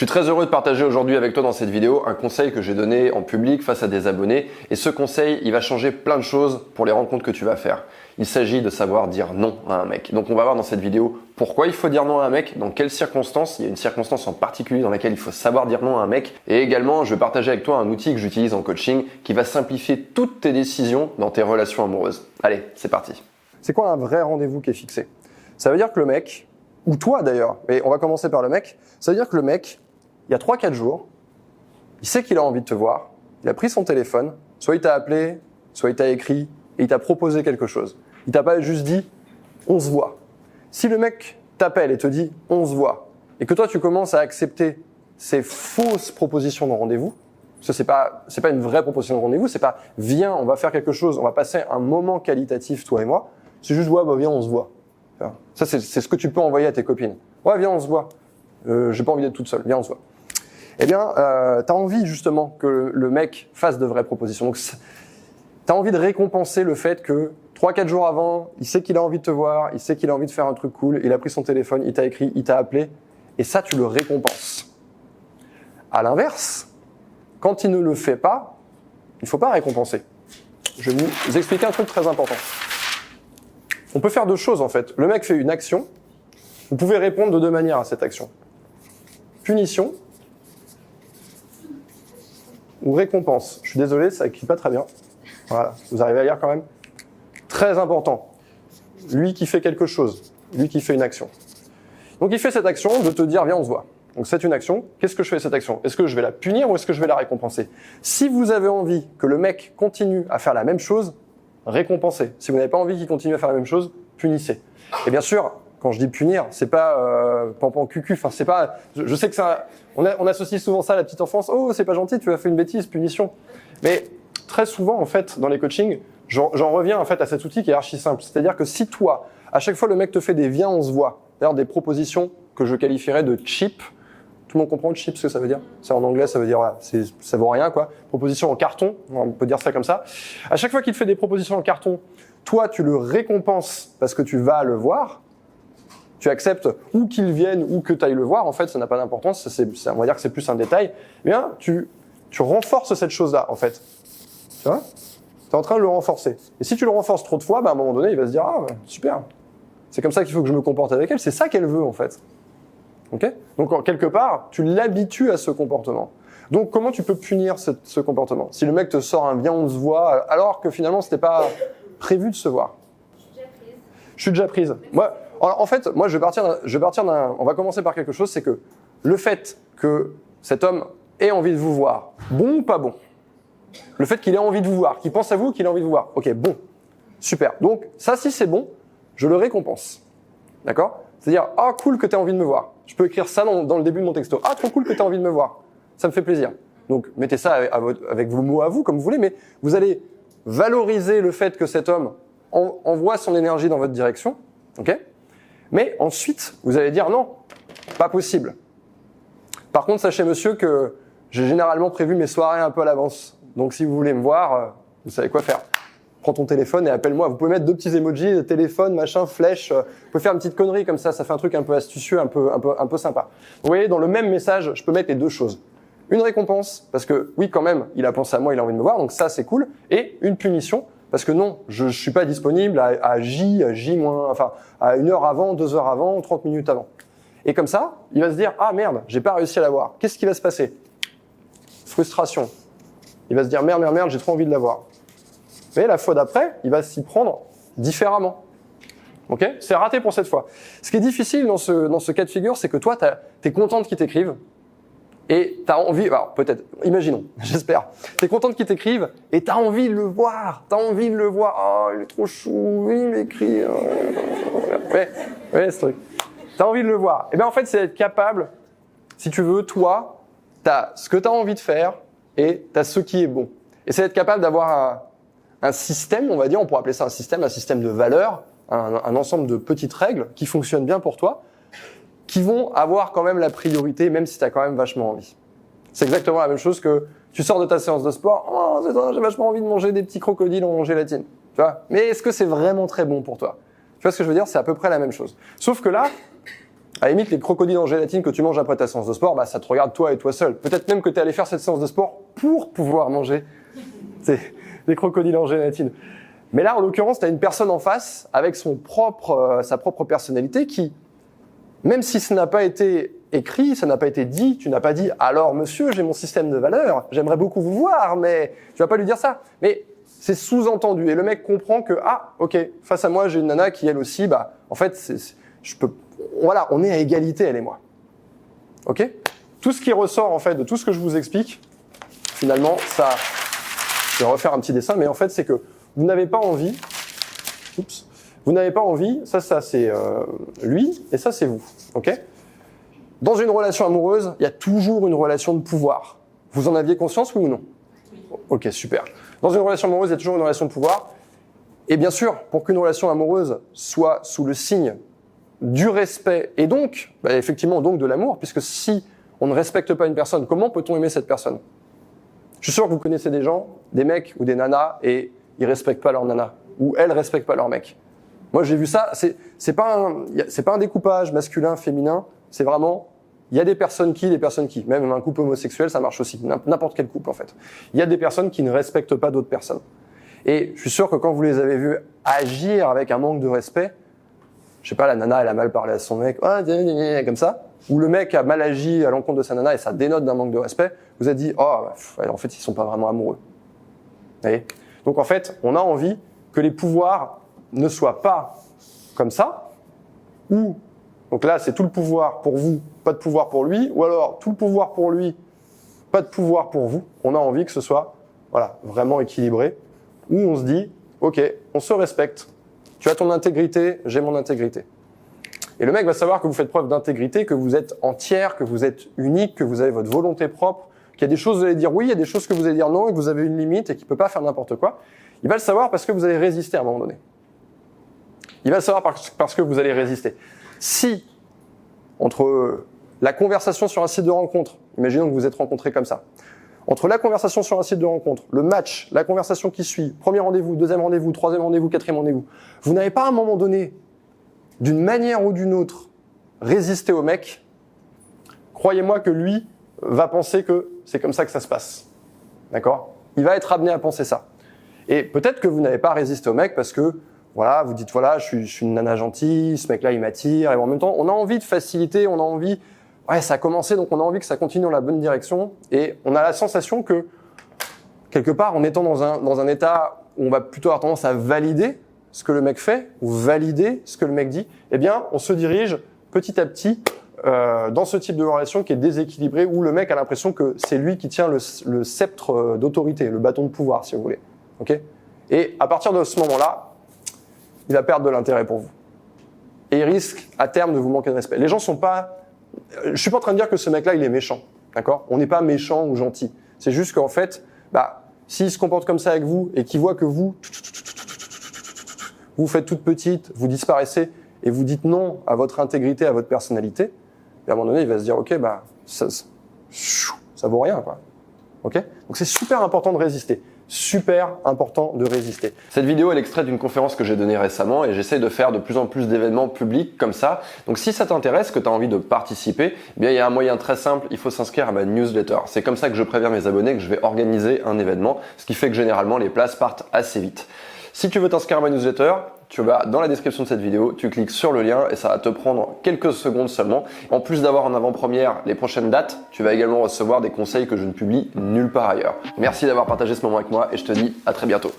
Je suis très heureux de partager aujourd'hui avec toi dans cette vidéo un conseil que j'ai donné en public face à des abonnés. Et ce conseil, il va changer plein de choses pour les rencontres que tu vas faire. Il s'agit de savoir dire non à un mec. Donc on va voir dans cette vidéo pourquoi il faut dire non à un mec, dans quelles circonstances, il y a une circonstance en particulier dans laquelle il faut savoir dire non à un mec. Et également, je vais partager avec toi un outil que j'utilise en coaching qui va simplifier toutes tes décisions dans tes relations amoureuses. Allez, c'est parti. C'est quoi un vrai rendez-vous qui est fixé? Ça veut dire que le mec, ou toi d'ailleurs, mais on va commencer par le mec, ça veut dire que le mec, il y a 3-4 jours, il sait qu'il a envie de te voir, il a pris son téléphone, soit il t'a appelé, soit il t'a écrit, et il t'a proposé quelque chose. Il t'a pas juste dit on se voit. Si le mec t'appelle et te dit on se voit, et que toi tu commences à accepter ces fausses propositions de rendez-vous, ce c'est pas c'est pas une vraie proposition de rendez-vous, c'est pas viens, on va faire quelque chose, on va passer un moment qualitatif toi et moi. C'est juste ouais bah viens, on se voit. Ça, c'est ce que tu peux envoyer à tes copines. Ouais, viens, on se voit. Euh, J'ai pas envie d'être toute seule. Viens, on se voit. Eh bien, euh, tu as envie justement que le mec fasse de vraies propositions. Donc, tu as envie de récompenser le fait que 3-4 jours avant, il sait qu'il a envie de te voir, il sait qu'il a envie de faire un truc cool, il a pris son téléphone, il t'a écrit, il t'a appelé, et ça, tu le récompenses. À l'inverse, quand il ne le fait pas, il faut pas récompenser. Je vais vous expliquer un truc très important. On peut faire deux choses en fait. Le mec fait une action. Vous pouvez répondre de deux manières à cette action. Punition ou récompense. Je suis désolé, ça écrit pas très bien. Voilà, vous arrivez à lire quand même. Très important. Lui qui fait quelque chose, lui qui fait une action. Donc il fait cette action de te dire viens on se voit. Donc c'est une action. Qu'est-ce que je fais cette action? Est-ce que je vais la punir ou est-ce que je vais la récompenser? Si vous avez envie que le mec continue à faire la même chose, récompensez. Si vous n'avez pas envie qu'il continue à faire la même chose, punissez. Et bien sûr, quand je dis punir, c'est pas euh, pampan cucu. Enfin, c'est pas. Je, sais que ça. On, on, associe souvent ça à la petite enfance. Oh, c'est pas gentil, tu as fait une bêtise, punition. Mais très souvent, en fait, dans les coachings, j'en reviens en fait à cet outil qui est archi simple. C'est-à-dire que si toi, à chaque fois, le mec te fait des viens, on se voit. D'ailleurs, des propositions que je qualifierais de cheap, tout le monde comprend chip ce que ça veut dire C'est en anglais, ça veut dire ça vaut rien quoi. Proposition en carton, on peut dire ça comme ça. À chaque fois qu'il te fait des propositions en carton, toi tu le récompenses parce que tu vas le voir. Tu acceptes ou qu'il vienne ou que tu ailles le voir. En fait, ça n'a pas d'importance. on va dire que c'est plus un détail. Mais bien, tu tu renforces cette chose-là en fait. Tu vois? Tu es en train de le renforcer. Et si tu le renforces trop de fois, bah, à un moment donné, il va se dire ah super. C'est comme ça qu'il faut que je me comporte avec elle. C'est ça qu'elle veut en fait. Donc, quelque part, tu l'habitues à ce comportement. Donc, comment tu peux punir ce, comportement? Si le mec te sort un bien, on se voit, alors que finalement, c'était pas prévu de se voir. Je suis déjà prise. Moi, en fait, moi, je vais partir, je vais partir d'un. On va commencer par quelque chose, c'est que le fait que cet homme ait envie de vous voir, bon ou pas bon, le fait qu'il ait envie de vous voir, qu'il pense à vous, qu'il ait envie de vous voir, ok, bon, super. Donc, ça, si c'est bon, je le récompense. D'accord? C'est-à-dire, ah, cool que tu aies envie de me voir. Je peux écrire ça dans, le début de mon texto. Ah, trop cool que tu as envie de me voir. Ça me fait plaisir. Donc, mettez ça avec vos mots à vous, comme vous voulez, mais vous allez valoriser le fait que cet homme envoie son énergie dans votre direction. OK? Mais ensuite, vous allez dire non, pas possible. Par contre, sachez, monsieur, que j'ai généralement prévu mes soirées un peu à l'avance. Donc, si vous voulez me voir, euh, vous savez quoi faire prends ton téléphone et appelle-moi. Vous pouvez mettre deux petits emojis, téléphone, machin, flèche. Euh, vous pouvez faire une petite connerie comme ça, ça fait un truc un peu astucieux, un peu, un peu, un peu sympa. Vous voyez, dans le même message, je peux mettre les deux choses. Une récompense, parce que oui, quand même, il a pensé à moi, il a envie de me voir, donc ça, c'est cool. Et une punition, parce que non, je, je suis pas disponible à, J, à J moins, enfin, à une heure avant, deux heures avant, 30 minutes avant. Et comme ça, il va se dire, ah merde, j'ai pas réussi à l'avoir. Qu'est-ce qui va se passer? Frustration. Il va se dire, merde, merde, merde, j'ai trop envie de l'avoir. Mais la fois d'après, il va s'y prendre différemment. Ok? C'est raté pour cette fois. Ce qui est difficile dans ce, dans ce cas de figure, c'est que toi, tu es contente qu'ils t'écrivent et tu as envie, alors peut-être, imaginons, j'espère, tu es contente qu'ils t'écrivent et tu as envie de le voir, tu as envie de le voir. Oh, il est trop chou, il m'écrit. Ouais, ouais, ce truc. Tu as envie de le voir. Et bien en fait, c'est être capable, si tu veux, toi, tu as ce que tu as envie de faire et tu as ce qui est bon. Et c'est être capable d'avoir un système, on va dire, on pourrait appeler ça un système, un système de valeurs, un, ensemble de petites règles qui fonctionnent bien pour toi, qui vont avoir quand même la priorité, même si tu as quand même vachement envie. C'est exactement la même chose que tu sors de ta séance de sport, oh, j'ai vachement envie de manger des petits crocodiles en gélatine. Tu vois? Mais est-ce que c'est vraiment très bon pour toi? Tu vois ce que je veux dire? C'est à peu près la même chose. Sauf que là, À la limite, les crocodiles en gélatine que tu manges après ta séance de sport, bah, ça te regarde toi et toi seul. Peut-être même que tu es allé faire cette séance de sport pour pouvoir manger des crocodiles en gélatine. Mais là, en l'occurrence, tu as une personne en face avec son propre, euh, sa propre personnalité qui, même si ce n'a pas été écrit, ça n'a pas été dit, tu n'as pas dit alors monsieur, j'ai mon système de valeurs, j'aimerais beaucoup vous voir, mais tu vas pas lui dire ça. Mais c'est sous-entendu et le mec comprend que ah ok, face à moi j'ai une nana qui elle aussi, bah en fait je peux, voilà, on est à égalité elle et moi. Ok? Tout ce qui ressort en fait de tout ce que je vous explique, finalement ça, je vais refaire un petit dessin, mais en fait c'est que vous n'avez pas envie, oups, vous n'avez pas envie, ça, ça c'est euh, lui, et ça c'est vous, ok? Dans une relation amoureuse, il y a toujours une relation de pouvoir. Vous en aviez conscience, oui ou non? Ok, super. Dans une relation amoureuse, il y a toujours une relation de pouvoir. Et bien sûr, pour qu'une relation amoureuse soit sous le signe du respect et donc, bah, effectivement, donc de l'amour, puisque si on ne respecte pas une personne, comment peut-on aimer cette personne? Je suis sûr que vous connaissez des gens, des mecs ou des nanas, et ils respectent pas leur nana ou elles respectent pas leur mec. Moi, j'ai vu ça. C'est c'est pas un c'est pas un découpage masculin féminin. C'est vraiment il y a des personnes qui, des personnes qui. Même un couple homosexuel, ça marche aussi. N'importe quel couple en fait. Il y a des personnes qui ne respectent pas d'autres personnes. Et je suis sûr que quand vous les avez vus agir avec un manque de respect, je sais pas, la nana elle a mal parlé à son mec, comme ça, ou le mec a mal agi à l'encontre de sa nana et ça dénote d'un manque de respect, vous avez dit, oh, en fait ils sont pas vraiment amoureux. Vous voyez? Donc en fait, on a envie que les pouvoirs ne soient pas comme ça, ou, donc là c'est tout le pouvoir pour vous, pas de pouvoir pour lui, ou alors tout le pouvoir pour lui, pas de pouvoir pour vous. On a envie que ce soit voilà, vraiment équilibré, où on se dit, ok, on se respecte, tu as ton intégrité, j'ai mon intégrité. Et le mec va savoir que vous faites preuve d'intégrité, que vous êtes entière, que vous êtes unique, que vous avez votre volonté propre, qu'il y a des choses vous allez dire oui, il y a des choses que vous allez dire non, et que vous avez une limite et qu'il peut pas faire n'importe quoi. Il va le savoir parce que vous allez résister à un moment donné. Il va le savoir parce que vous allez résister. Si, entre la conversation sur un site de rencontre, imaginons que vous êtes rencontrés comme ça, entre la conversation sur un site de rencontre, le match, la conversation qui suit, premier rendez-vous, deuxième rendez-vous, troisième rendez-vous, quatrième rendez-vous, vous n'avez pas à un moment donné, d'une manière ou d'une autre, résisté au mec, croyez-moi que lui va penser que c'est comme ça que ça se passe. D'accord? Il va être amené à penser ça. Et peut-être que vous n'avez pas résisté au mec parce que, voilà, vous dites, voilà, je suis, une nana gentille, ce mec-là, il m'attire. Et en même temps, on a envie de faciliter, on a envie, ouais, ça a commencé, donc on a envie que ça continue dans la bonne direction. Et on a la sensation que, quelque part, en étant dans un, dans un état où on va plutôt avoir tendance à valider ce que le mec fait, ou valider ce que le mec dit, eh bien, on se dirige petit à petit euh, dans ce type de relation qui est déséquilibré, où le mec a l'impression que c'est lui qui tient le, sceptre euh, d'autorité, le bâton de pouvoir, si vous voulez. Ok? Et à partir de ce moment-là, il va perdre de l'intérêt pour vous. Et il risque à terme de vous manquer de respect. Les gens sont pas. Euh, je suis pas en train de dire que ce mec-là, il est méchant. D'accord? On n'est pas méchant ou gentil. C'est juste qu'en fait, bah, s'il se comporte comme ça avec vous et qu'il voit que vous, vous faites toute petite, vous disparaissez et vous dites non à votre intégrité, à votre personnalité, et à un moment donné, il va se dire, OK, bah, ça, ça vaut rien, quoi. OK? Donc c'est super important de résister. Super important de résister. Cette vidéo est l'extrait d'une conférence que j'ai donnée récemment et j'essaie de faire de plus en plus d'événements publics comme ça. Donc si ça t'intéresse, que tu as envie de participer, eh bien il y a un moyen très simple, il faut s'inscrire à ma newsletter. C'est comme ça que je préviens mes abonnés que je vais organiser un événement, ce qui fait que généralement les places partent assez vite. Si tu veux t'inscrire à ma newsletter, tu vas dans la description de cette vidéo, tu cliques sur le lien et ça va te prendre quelques secondes seulement. En plus d'avoir en avant-première les prochaines dates, tu vas également recevoir des conseils que je ne publie nulle part ailleurs. Merci d'avoir partagé ce moment avec moi et je te dis à très bientôt.